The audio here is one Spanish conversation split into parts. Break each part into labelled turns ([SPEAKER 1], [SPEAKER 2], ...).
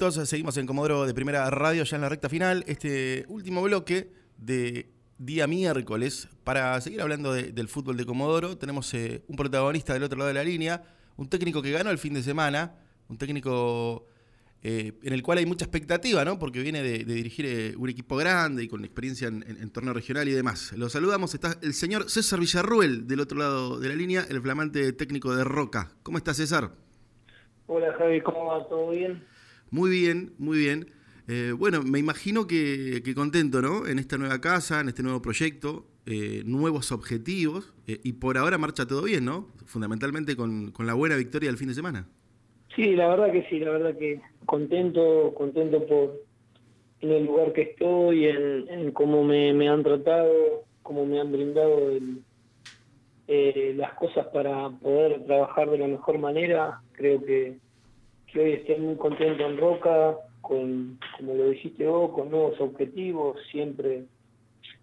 [SPEAKER 1] Entonces seguimos en Comodoro de Primera Radio ya en la recta final, este último bloque de día miércoles para seguir hablando del fútbol de Comodoro. Tenemos eh, un protagonista del otro lado de la línea, un técnico que ganó el fin de semana, un técnico eh, en el cual hay mucha expectativa, ¿no? Porque viene de, dirigir eh, un equipo grande y con experiencia en, en, torneo regional y demás. Lo saludamos, está el señor César Villarruel del otro lado de la línea, el flamante técnico de Roca. ¿Cómo está César?
[SPEAKER 2] Hola Javi, ¿cómo va? ¿Todo bien?
[SPEAKER 1] Muy bien, muy bien. Eh, bueno, me imagino que, contento, ¿no? En esta nueva casa, en este nuevo proyecto, eh, nuevos objetivos, eh, y por ahora marcha todo bien, ¿no? Fundamentalmente con, la buena victoria del fin de semana.
[SPEAKER 2] Sí, la verdad que sí, la verdad que contento, contento por en el lugar que estoy, en, cómo me, han tratado, cómo me han brindado las cosas para poder trabajar de la mejor manera. Creo que que hoy estoy muy contento en Roca, con, como lo dijiste vos, con nuevos objetivos, siempre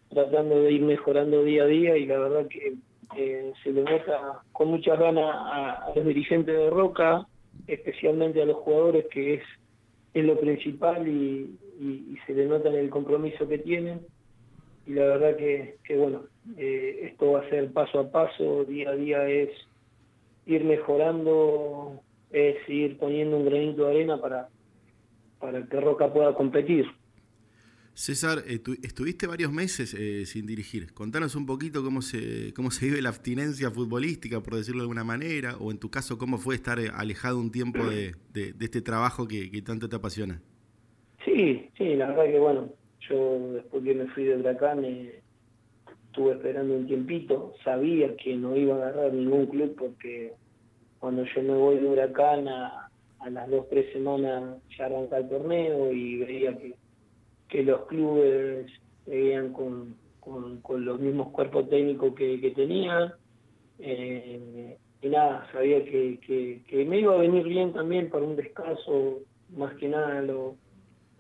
[SPEAKER 2] tratando de ir mejorando día a día y la verdad que se le nota con muchas ganas a, los dirigentes de Roca, especialmente a los jugadores, que es, es lo principal y, se le nota en el compromiso que tienen. Y la verdad que, que bueno, eh, esto va a ser paso a paso, día a día es ir mejorando es ir poniendo un granito de arena para, para que Roca pueda competir.
[SPEAKER 1] César, eh, estuviste varios meses eh, sin dirigir. Contanos un poquito cómo se, cómo se vive la abstinencia futbolística, por decirlo de alguna manera, o en tu caso, cómo fue estar eh, alejado un tiempo de, de, este trabajo que, que, tanto te apasiona.
[SPEAKER 2] Sí, sí, la verdad que bueno, yo después que me fui de Huracán estuve esperando un tiempito, sabía que no iba a agarrar ningún club porque cuando yo me voy de Huracán a, las dos, tres semanas ya arranca el torneo y veía que, que los clubes seguían con, con, los mismos cuerpos técnicos que, que tenían. Eh, y nada, sabía que, que, me iba a venir bien también para un descanso, más que nada lo,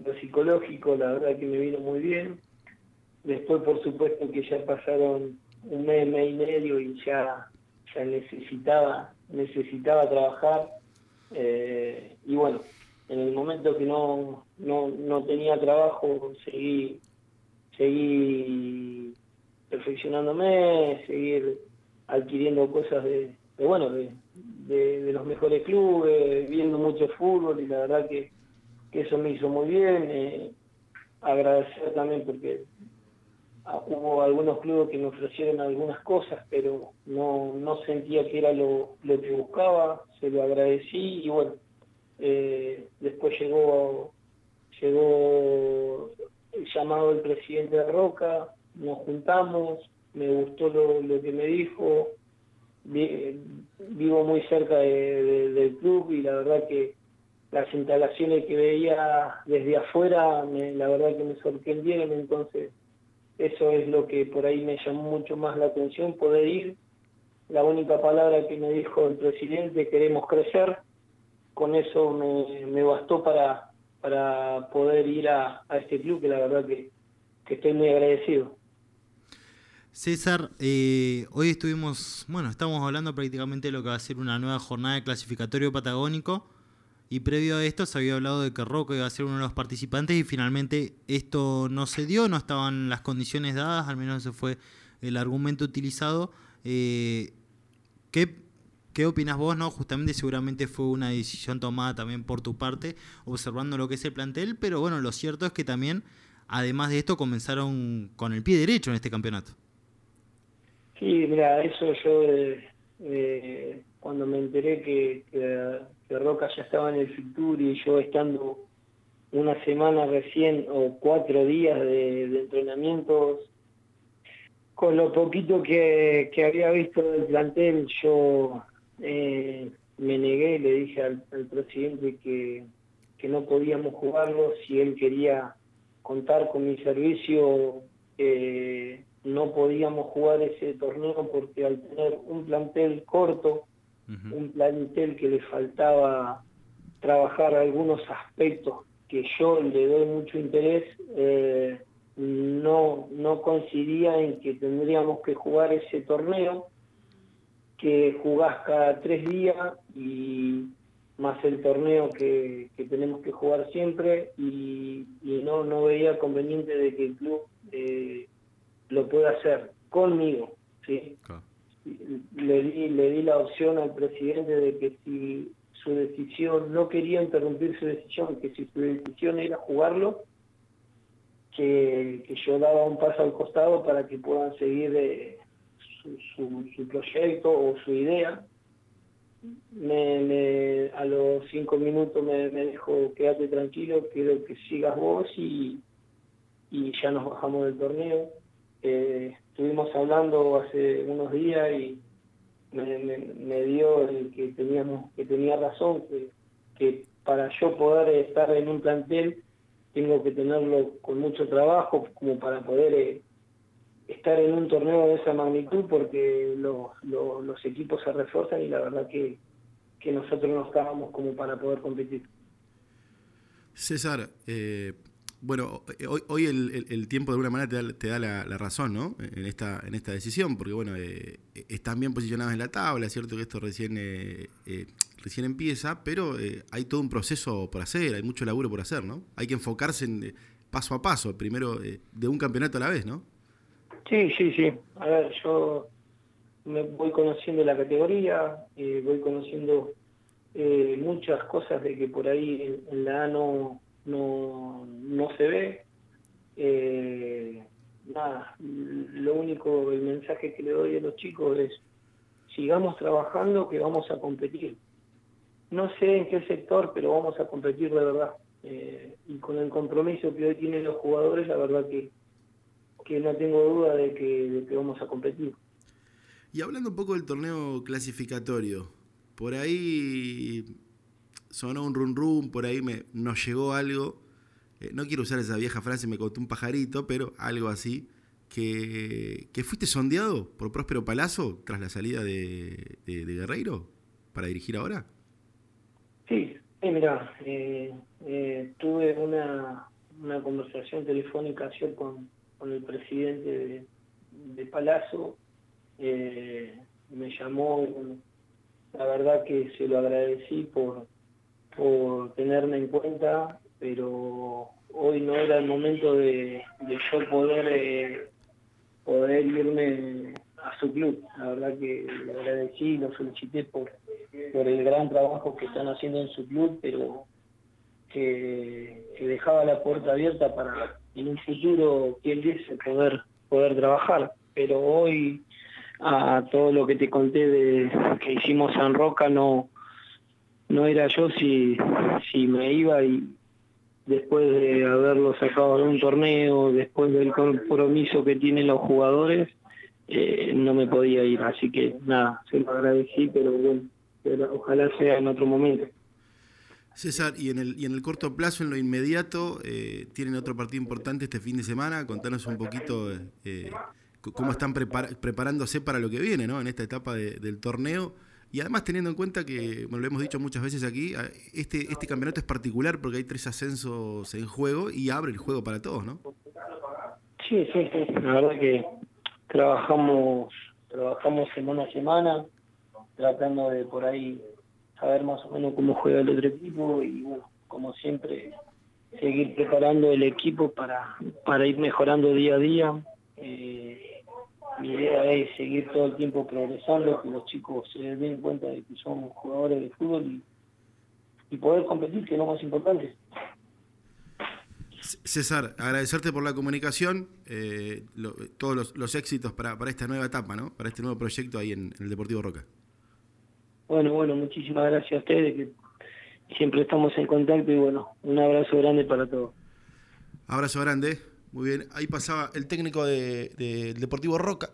[SPEAKER 2] lo psicológico, la verdad que me vino muy bien. Después, por supuesto, que ya pasaron un mes, mes y medio y ya, ya necesitaba necesitaba trabajar eh, y bueno, en el momento que no, no, no tenía trabajo seguí, seguí perfeccionándome, seguir adquiriendo cosas de, bueno, de, de, los mejores clubes, viendo mucho fútbol y la verdad que, que eso me hizo muy bien. Eh, agradecer también porque hubo algunos clubes que me ofrecieron algunas cosas, pero no, no sentía que era lo, lo que buscaba, se lo agradecí y bueno, eh, después llegó, llegó el llamado del presidente de Roca, nos juntamos, me gustó lo, lo que me dijo, vivo muy cerca del club y la verdad que las instalaciones que veía desde afuera, la verdad que me sorprendieron, entonces eso es lo que por ahí me llamó mucho más la atención, poder ir. La única palabra que me dijo el presidente, queremos crecer. Con eso me, bastó para, para poder ir a, este club, que la verdad que, estoy muy agradecido.
[SPEAKER 3] César, eh, hoy estuvimos, bueno, estamos hablando prácticamente de lo que va a ser una nueva jornada de clasificatorio patagónico. Y previo a esto se había hablado de que Rocco iba a ser uno de los participantes y finalmente esto no se dio, no estaban las condiciones dadas, al menos ese fue el argumento utilizado. Eh, ¿qué, ¿Qué opinas vos? no Justamente seguramente fue una decisión tomada también por tu parte, observando lo que es el plantel, pero bueno, lo cierto es que también, además de esto, comenzaron con el pie derecho en este campeonato.
[SPEAKER 2] Sí, mira, eso yo eh, eh, cuando me enteré que, Roca ya estaba en el Fitur y yo estando una semana recién o cuatro días de, entrenamientos, con lo poquito que, había visto del plantel, yo eh, me negué, le dije al, presidente que, que, no podíamos jugarlo si él quería contar con mi servicio. Eh, no podíamos jugar ese torneo porque al tener un plantel corto, un plantel que le faltaba trabajar algunos aspectos que yo le doy mucho interés, eh, no, no coincidía en que tendríamos que jugar ese torneo, que jugás cada tres días y, más el torneo que, tenemos que jugar siempre y, no, no veía conveniente de que el club eh, lo pueda hacer conmigo. ¿sí? Le, di, le di la opción al presidente de que si su decisión, no quería interrumpir su decisión, que si su decisión era jugarlo, que, yo daba un paso al costado para que puedan seguir eh, su, su, proyecto o su idea. Me, a los cinco minutos me, me dijo, quédate tranquilo, quiero que sigas vos y, y ya nos bajamos del torneo. Estuvimos hablando hace unos días y me, dio el que teníamos que tenía razón, que, para yo poder estar en un plantel tengo que tenerlo con mucho trabajo como para poder eh, estar en un torneo de esa magnitud porque los, equipos se refuerzan y la verdad que, que nosotros no estábamos como para poder competir.
[SPEAKER 1] César, eh, bueno, hoy, hoy el, tiempo de alguna manera te da, te da la, razón, ¿no? En esta, en esta decisión, porque bueno, eh, están bien posicionados en la tabla, es cierto que esto recién, eh, eh, recién empieza, pero hay todo un proceso por hacer, hay mucho laburo por hacer, ¿no? Hay que enfocarse en, paso a paso, primero de un campeonato a la vez, ¿no?
[SPEAKER 2] Sí, sí, sí. A ver, yo me voy conociendo la categoría, voy conociendo muchas cosas de que por ahí en la A no no, no se ve. Eh, nada, lo único, el mensaje que le doy a los chicos es, sigamos trabajando que vamos a competir. No sé en qué sector, pero vamos a competir de verdad. Eh, y con el compromiso que hoy tienen los jugadores, la verdad que, que no tengo duda de que, de que vamos a competir.
[SPEAKER 1] Y hablando un poco del torneo clasificatorio, por ahí sonó un run run, por ahí me, nos llegó algo, eh, no quiero usar esa vieja frase, me contó un pajarito, pero algo así, que, que fuiste sondeado por Próspero Palazzo tras la salida de, Guerreiro para dirigir ahora.
[SPEAKER 2] Sí, mira, eh, eh, tuve una, una conversación telefónica ayer con, con el presidente de, de Palazzo, me llamó, la verdad que se lo agradecí por por tenerme en cuenta, pero hoy no era el momento de, yo poder eh, poder irme a su club. La verdad que le agradecí y lo felicité por, el gran trabajo que están haciendo en su club, pero que, dejaba la puerta abierta para en un futuro, quien dice, poder, poder trabajar. Pero hoy a todo lo que te conté de que hicimos en Roca no no era yo si, si me iba y después de haberlo sacado de un torneo, después del compromiso que tienen los jugadores, eh, no me podía ir. Así que nada, se lo agradecí, pero bueno, pero ojalá sea en otro momento.
[SPEAKER 1] César, y en el, y en el corto plazo, en lo inmediato, eh, tienen otro partido importante este fin de semana. Contanos un poquito eh, cómo están preparándose para lo que viene ¿no? en esta etapa del torneo y además teniendo en cuenta que, bueno, lo hemos dicho muchas veces aquí, este, este campeonato es particular porque hay tres ascensos en juego y abre el juego para todos, ¿no?
[SPEAKER 2] Sí, sí, sí. La verdad que trabajamos, trabajamos semana a semana, tratando de por ahí saber más o menos cómo juega el otro equipo y bueno, como siempre, seguir preparando el equipo para, para ir mejorando día a día. Eh, mi idea es seguir todo el tiempo progresando, que los chicos se den cuenta de que somos jugadores de fútbol y, poder competir, que es lo más importante.
[SPEAKER 1] César, agradecerte por la comunicación, eh, todos los, éxitos para, para, esta nueva etapa, ¿no? para este nuevo proyecto ahí en, el Deportivo Roca.
[SPEAKER 2] Bueno, bueno, muchísimas gracias a ustedes, que siempre estamos en contacto y bueno, un abrazo grande para todos.
[SPEAKER 1] Abrazo grande. Muy bien, ahí pasaba el técnico del de, Deportivo Roca.